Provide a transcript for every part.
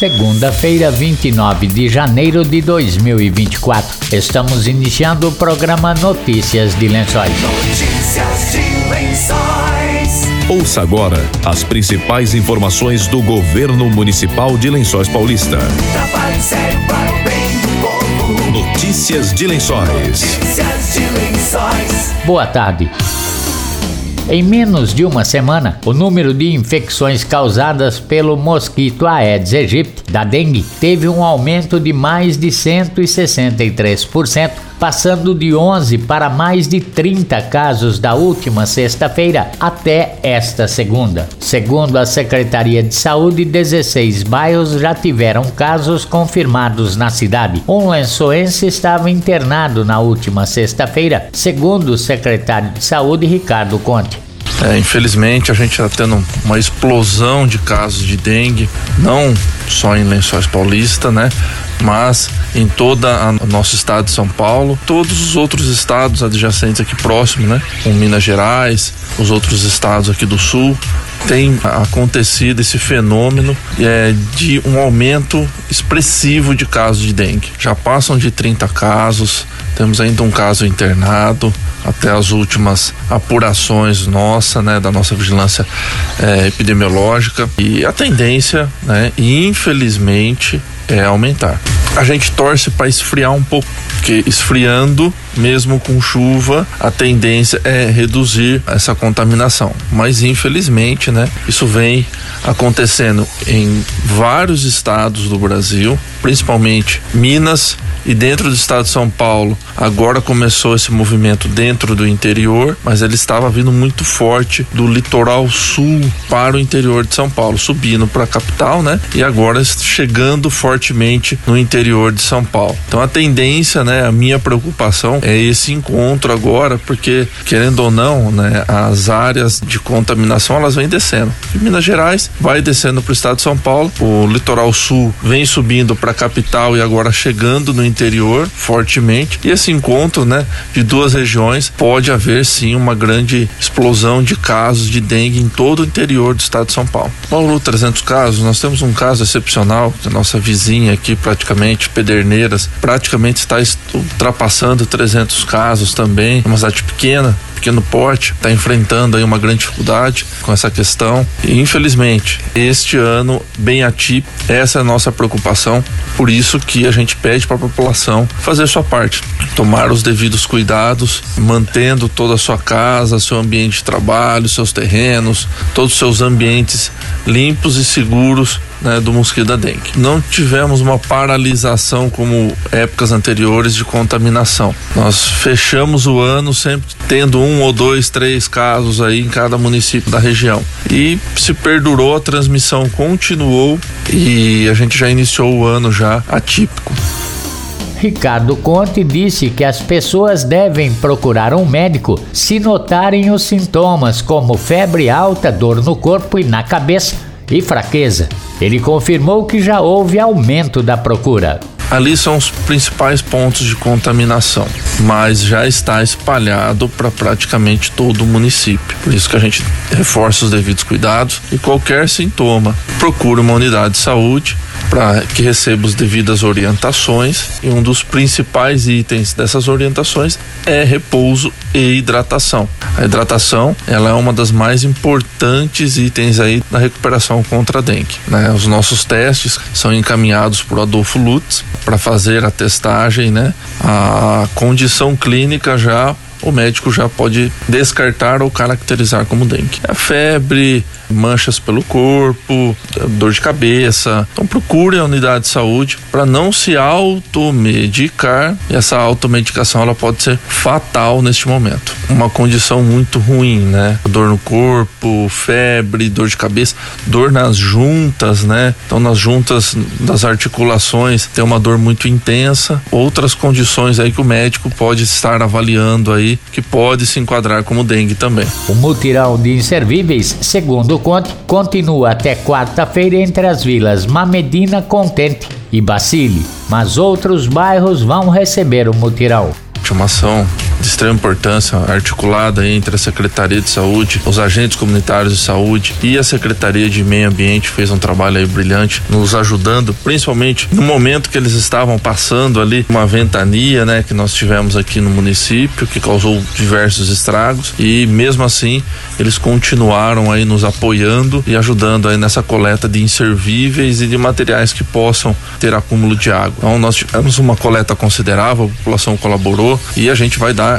segunda-feira, 29 de janeiro de 2024. Estamos iniciando o programa Notícias de Lençóis. Notícias de Lençóis. Ouça agora as principais informações do governo municipal de Lençóis Paulista. Notícias de Lençóis. Notícias de Lençóis. Boa tarde. Em menos de uma semana, o número de infecções causadas pelo mosquito Aedes aegypti da dengue teve um aumento de mais de 163%, passando de 11 para mais de 30 casos da última sexta-feira até esta segunda. Segundo a Secretaria de Saúde, 16 bairros já tiveram casos confirmados na cidade. Um lençoense estava internado na última sexta-feira, segundo o secretário de Saúde, Ricardo Conte. É, infelizmente a gente está tendo uma explosão de casos de dengue, não só em Lençóis Paulista, né? Mas em toda o nosso estado de São Paulo, todos os outros estados adjacentes aqui próximo, né? Com Minas Gerais, os outros estados aqui do sul, tem acontecido esse fenômeno é, de um aumento expressivo de casos de dengue. Já passam de 30 casos, temos ainda um caso internado, até as últimas apurações nossa, né, da nossa vigilância é, epidemiológica e a tendência, né, infelizmente, é aumentar. A gente torce para esfriar um pouco, porque esfriando, mesmo com chuva, a tendência é reduzir essa contaminação. Mas infelizmente, né, isso vem acontecendo em vários estados do Brasil, principalmente Minas e dentro do estado de São Paulo. Agora começou esse movimento dentro do interior, mas ele estava vindo muito forte do litoral sul para o interior de São Paulo, subindo para a capital, né? E agora chegando fortemente no interior de São Paulo. Então a tendência, né, a minha preocupação é esse encontro agora, porque querendo ou não, né, as áreas de contaminação elas vêm descendo. Em Minas Gerais vai descendo para o estado de São Paulo, o litoral sul vem subindo para a capital e agora chegando no interior fortemente. E esse encontro, né, de duas regiões pode haver sim uma grande explosão de casos de dengue em todo o interior do estado de São Paulo. Paulo, 300 casos, nós temos um caso excepcional, a nossa vizinha aqui praticamente, Pederneiras, praticamente está ultrapassando 300 casos também, uma cidade pequena, pequeno porte, está enfrentando aí uma grande dificuldade com essa questão. E infelizmente, este ano bem atípico, essa é a nossa preocupação. Por isso que a gente pede para a população fazer sua parte, tomar os devidos cuidados, mantendo toda a sua casa, seu ambiente de trabalho, seus terrenos, todos os seus ambientes limpos e seguros né, do mosquito da dengue. Não tivemos uma paralisação como épocas anteriores de contaminação. Nós fechamos o ano sempre tendo um ou dois, três casos aí em cada município da região. E se perdurou, a transmissão continuou e a gente já iniciou o ano já atípico. Ricardo Conte disse que as pessoas devem procurar um médico se notarem os sintomas como febre alta, dor no corpo e na cabeça e fraqueza. Ele confirmou que já houve aumento da procura. Ali são os principais pontos de contaminação, mas já está espalhado para praticamente todo o município. Por isso que a gente reforça os devidos cuidados e qualquer sintoma, procure uma unidade de saúde para que receba as devidas orientações e um dos principais itens dessas orientações é repouso e hidratação. A hidratação ela é uma das mais importantes itens aí na recuperação contra a dengue. Né? Os nossos testes são encaminhados por Adolfo Lutz para fazer a testagem, né? A condição clínica já o médico já pode descartar ou caracterizar como dengue. A febre, manchas pelo corpo, dor de cabeça. Então procure a unidade de saúde para não se automedicar. E essa automedicação ela pode ser fatal neste momento. Uma condição muito ruim, né? Dor no corpo, febre, dor de cabeça, dor nas juntas, né? Então nas juntas das articulações tem uma dor muito intensa. Outras condições aí que o médico pode estar avaliando aí que pode se enquadrar como dengue também. O mutirão de inservíveis, segundo Conte, continua até quarta-feira entre as vilas Mamedina, Contente e Bacile, mas outros bairros vão receber o mutirão. Uma ação de extrema importância, articulada entre a Secretaria de Saúde, os agentes comunitários de saúde e a Secretaria de Meio Ambiente fez um trabalho aí brilhante, nos ajudando, principalmente no momento que eles estavam passando ali uma ventania, né, que nós tivemos aqui no município, que causou diversos estragos e mesmo assim eles continuaram aí nos apoiando e ajudando aí nessa coleta de inservíveis e de materiais que possam ter acúmulo de água. Então nós tivemos uma coleta considerável, a população colaborou e a gente vai dar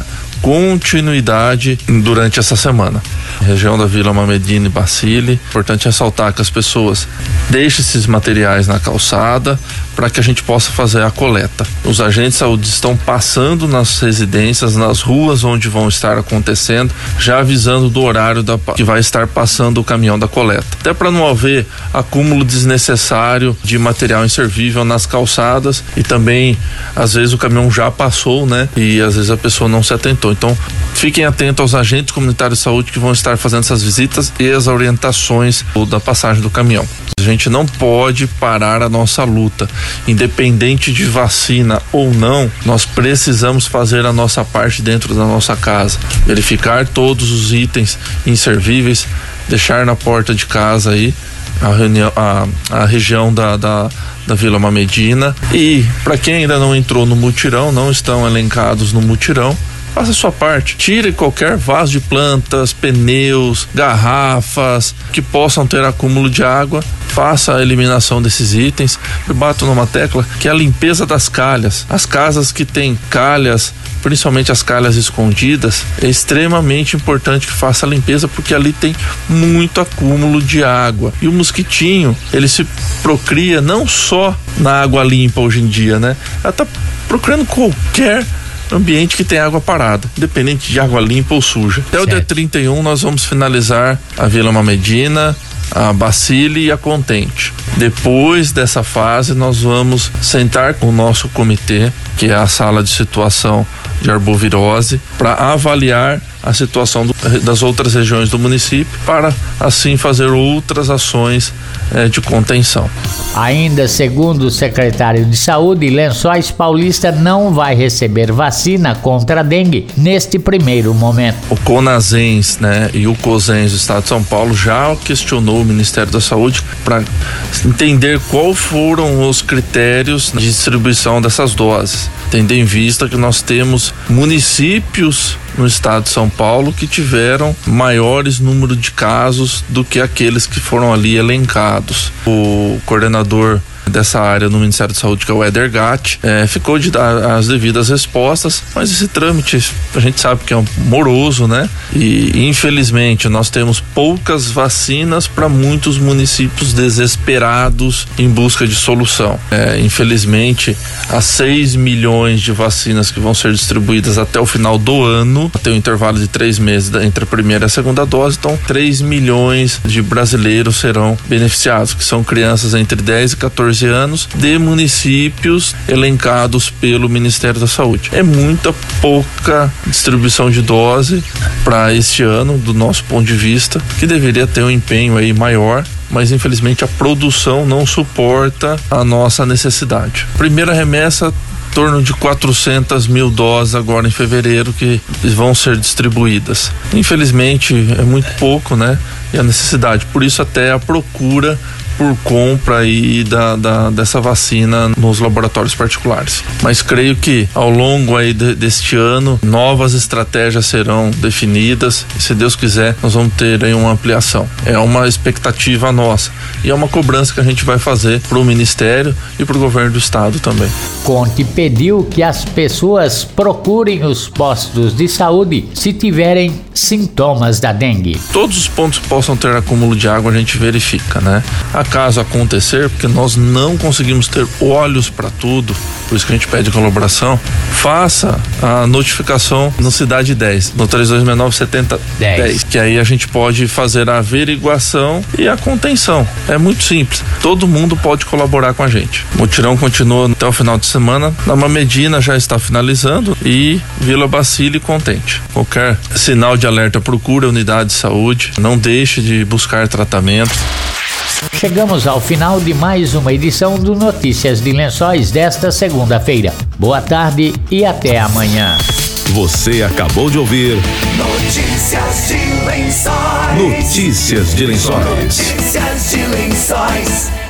continuidade durante essa semana. Região da Vila Mamedina e Bacile. Importante ressaltar que as pessoas deixem esses materiais na calçada para que a gente possa fazer a coleta. Os agentes de saúde estão passando nas residências, nas ruas onde vão estar acontecendo, já avisando do horário da, que vai estar passando o caminhão da coleta. Até para não haver acúmulo desnecessário de material inservível nas calçadas e também às vezes o caminhão já passou, né? E às vezes a pessoa não se atentou. Então, fiquem atentos aos agentes comunitários de saúde que vão estar fazendo essas visitas e as orientações da passagem do caminhão. A gente não pode parar a nossa luta. Independente de vacina ou não, nós precisamos fazer a nossa parte dentro da nossa casa. Verificar todos os itens inservíveis, deixar na porta de casa aí a, reunião, a, a região da, da, da Vila Mamedina. E para quem ainda não entrou no mutirão, não estão elencados no mutirão, faça a sua parte. Tire qualquer vaso de plantas, pneus, garrafas que possam ter acúmulo de água. Faça a eliminação desses itens. Eu bato numa tecla que é a limpeza das calhas. As casas que têm calhas principalmente as calhas escondidas, é extremamente importante que faça a limpeza porque ali tem muito acúmulo de água. E o mosquitinho, ele se procria não só na água limpa hoje em dia, né? Ela tá procurando qualquer ambiente que tem água parada, independente de água limpa ou suja. Até certo. o dia 31 nós vamos finalizar a Vila Mamedina, a Bacile e a Contente. Depois dessa fase, nós vamos sentar com o nosso comitê, que é a sala de situação de arbovirose, para avaliar a situação do, das outras regiões do município, para assim fazer outras ações eh, de contenção. Ainda segundo o secretário de Saúde, Lençóis Paulista não vai receber vacina contra a dengue neste primeiro momento. O Conazens, né, e o Cosens do Estado de São Paulo já questionou o Ministério da Saúde para entender qual foram os critérios de distribuição dessas doses, tendo em vista que nós temos municípios no estado de São Paulo que tiveram maiores número de casos do que aqueles que foram ali elencados. O coordenador dessa área no Ministério da Saúde, que é o Eder Gatt, é, ficou de dar as devidas respostas, mas esse trâmite a gente sabe que é um moroso, né? E infelizmente nós temos poucas vacinas para muitos municípios desesperados em busca de solução. É, infelizmente, as 6 milhões de vacinas que vão ser distribuídas até o final do ano, tem um intervalo de três meses entre a primeira e a segunda dose, então 3 milhões de brasileiros serão beneficiados, que são crianças entre 10 e 14 14 anos de municípios elencados pelo Ministério da Saúde. É muita pouca distribuição de dose para este ano, do nosso ponto de vista, que deveria ter um empenho aí maior mas infelizmente a produção não suporta a nossa necessidade. Primeira remessa torno de 400 mil doses agora em fevereiro que vão ser distribuídas. Infelizmente é muito pouco, né? E a necessidade. Por isso até a procura por compra aí da, da, dessa vacina nos laboratórios particulares. Mas creio que ao longo aí de, deste ano novas estratégias serão definidas e se Deus quiser nós vamos ter aí uma ampliação. É uma expectativa nossa e é uma cobrança que a gente vai fazer para o Ministério e para o governo do Estado também. Conte pediu que as pessoas procurem os postos de saúde se tiverem sintomas da dengue. Todos os pontos que possam ter acúmulo de água a gente verifica, né? Caso acontecer, porque nós não conseguimos ter olhos para tudo, por isso que a gente pede colaboração, faça a notificação no Cidade 10, no 3269 7010, 10. que aí a gente pode fazer a averiguação e a contenção. É muito simples. Todo mundo pode colaborar com a gente. O mutirão continua até o final de semana. Na Mamedina já está finalizando e Vila Bacile contente. Qualquer sinal de alerta, procure a unidade de saúde. Não deixe de buscar tratamento. Chegamos ao final de mais uma edição do Notícias de Lençóis desta segunda-feira. Boa tarde e até amanhã. Você acabou de ouvir Notícias de Lençóis. Notícias de Lençóis. Notícias de Lençóis.